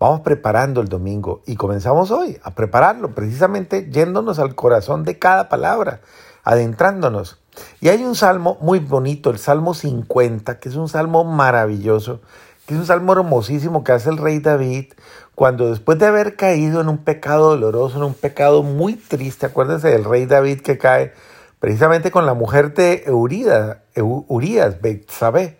Vamos preparando el domingo y comenzamos hoy a prepararlo, precisamente yéndonos al corazón de cada palabra, adentrándonos. Y hay un salmo muy bonito, el Salmo 50, que es un salmo maravilloso, que es un salmo hermosísimo que hace el rey David cuando después de haber caído en un pecado doloroso, en un pecado muy triste, acuérdense del rey David que cae precisamente con la mujer de Urias, Urias Betsabé.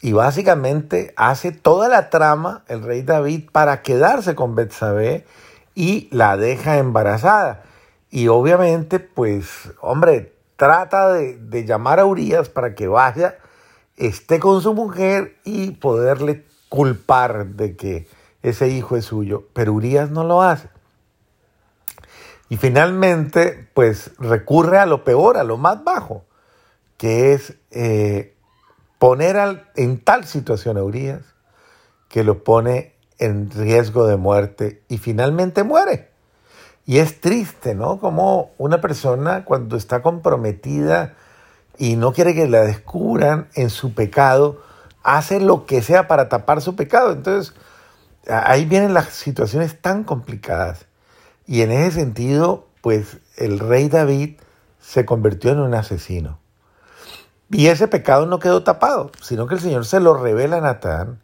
Y básicamente hace toda la trama el rey David para quedarse con Betsabé y la deja embarazada. Y obviamente, pues, hombre, trata de, de llamar a Urias para que vaya, esté con su mujer y poderle culpar de que ese hijo es suyo. Pero Urias no lo hace. Y finalmente, pues recurre a lo peor, a lo más bajo, que es eh, poner en tal situación a Urias que lo pone en riesgo de muerte y finalmente muere. Y es triste, ¿no? Como una persona cuando está comprometida y no quiere que la descubran en su pecado, hace lo que sea para tapar su pecado. Entonces, ahí vienen las situaciones tan complicadas. Y en ese sentido, pues el rey David se convirtió en un asesino. Y ese pecado no quedó tapado, sino que el Señor se lo revela a Natán.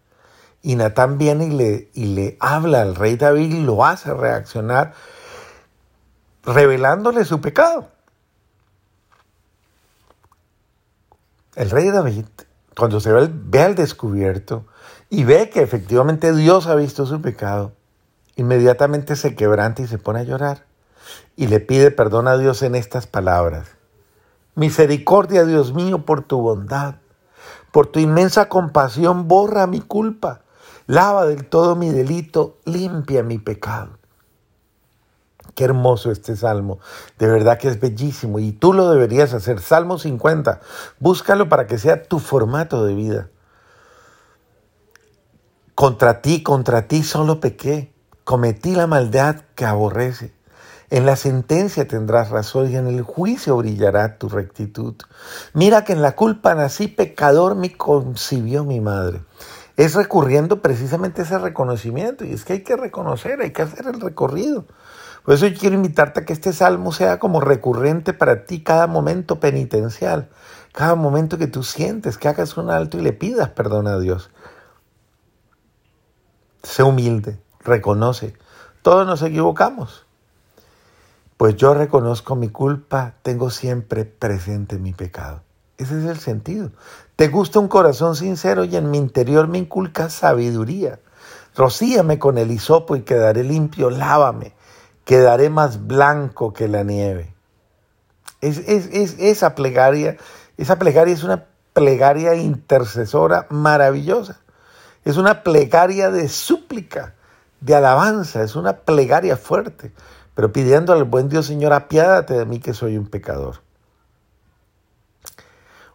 Y Natán viene y le, y le habla al rey David y lo hace reaccionar, revelándole su pecado. El rey David, cuando se ve, ve al descubierto y ve que efectivamente Dios ha visto su pecado, inmediatamente se quebranta y se pone a llorar y le pide perdón a Dios en estas palabras. Misericordia, Dios mío, por tu bondad, por tu inmensa compasión, borra mi culpa, lava del todo mi delito, limpia mi pecado. Qué hermoso este salmo, de verdad que es bellísimo y tú lo deberías hacer. Salmo 50, búscalo para que sea tu formato de vida. Contra ti, contra ti solo pequé, cometí la maldad que aborrece. En la sentencia tendrás razón y en el juicio brillará tu rectitud. Mira que en la culpa nací pecador, me concibió mi madre. Es recurriendo precisamente ese reconocimiento y es que hay que reconocer, hay que hacer el recorrido. Por eso yo quiero invitarte a que este salmo sea como recurrente para ti cada momento penitencial, cada momento que tú sientes, que hagas un alto y le pidas perdón a Dios. Sé humilde, reconoce. Todos nos equivocamos. Pues yo reconozco mi culpa, tengo siempre presente mi pecado. Ese es el sentido. Te gusta un corazón sincero y en mi interior me inculca sabiduría. Rocíame con el hisopo y quedaré limpio, lávame, quedaré más blanco que la nieve. Es, es, esa plegaria, esa plegaria es una plegaria intercesora maravillosa. Es una plegaria de súplica, de alabanza, es una plegaria fuerte pero pidiendo al buen Dios, Señor, apiádate de mí que soy un pecador.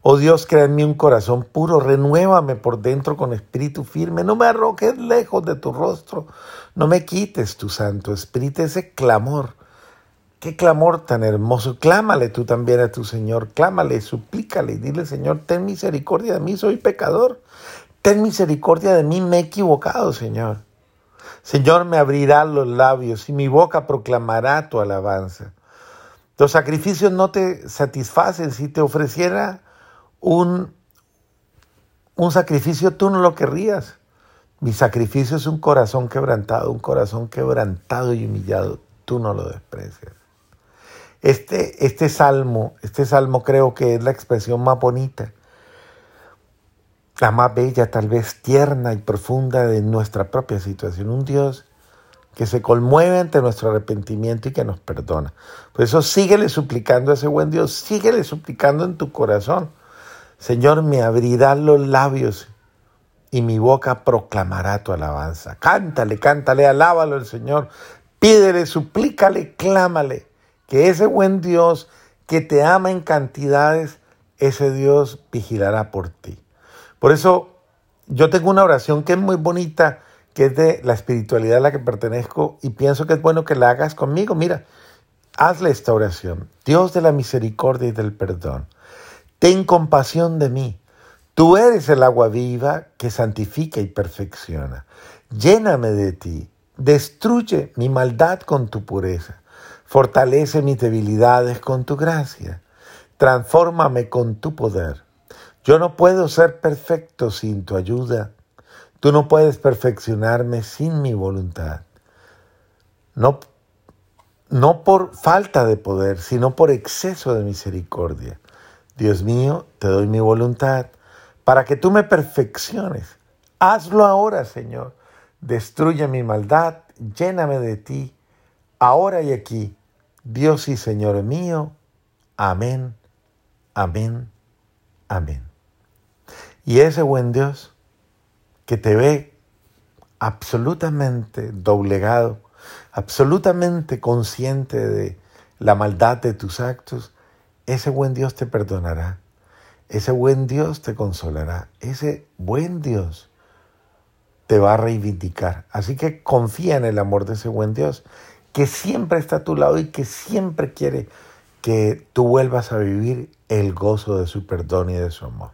Oh Dios, crea en mí un corazón puro, renuévame por dentro con espíritu firme, no me arrojes lejos de tu rostro, no me quites tu santo espíritu, ese clamor. Qué clamor tan hermoso. Clámale tú también a tu Señor, clámale, suplícale y dile, Señor, ten misericordia de mí, soy pecador. Ten misericordia de mí, me he equivocado, Señor. Señor, me abrirá los labios y mi boca proclamará tu alabanza. Los sacrificios no te satisfacen. Si te ofreciera un, un sacrificio, tú no lo querrías. Mi sacrificio es un corazón quebrantado, un corazón quebrantado y humillado. Tú no lo desprecias. Este, este salmo, este salmo creo que es la expresión más bonita la más bella, tal vez tierna y profunda de nuestra propia situación. Un Dios que se conmueve ante nuestro arrepentimiento y que nos perdona. Por eso síguele suplicando a ese buen Dios, síguele suplicando en tu corazón. Señor, me abrirá los labios y mi boca proclamará tu alabanza. Cántale, cántale, alábalo el Señor. Pídele, suplícale, clámale. Que ese buen Dios que te ama en cantidades, ese Dios vigilará por ti. Por eso yo tengo una oración que es muy bonita, que es de la espiritualidad a la que pertenezco y pienso que es bueno que la hagas conmigo. Mira, hazle esta oración. Dios de la misericordia y del perdón, ten compasión de mí. Tú eres el agua viva que santifica y perfecciona. Lléname de ti, destruye mi maldad con tu pureza, fortalece mis debilidades con tu gracia, transfórmame con tu poder. Yo no puedo ser perfecto sin tu ayuda. Tú no puedes perfeccionarme sin mi voluntad. No, no por falta de poder, sino por exceso de misericordia. Dios mío, te doy mi voluntad para que tú me perfecciones. Hazlo ahora, Señor. Destruye mi maldad, lléname de ti, ahora y aquí. Dios y Señor mío. Amén, amén, amén. Y ese buen Dios que te ve absolutamente doblegado, absolutamente consciente de la maldad de tus actos, ese buen Dios te perdonará ese buen Dios te consolará. Ese buen Dios te va a reivindicar. Así que confía en el amor de ese buen Dios, que siempre está a tu lado y que siempre quiere que tú vuelvas a vivir el gozo de su perdón y de su amor.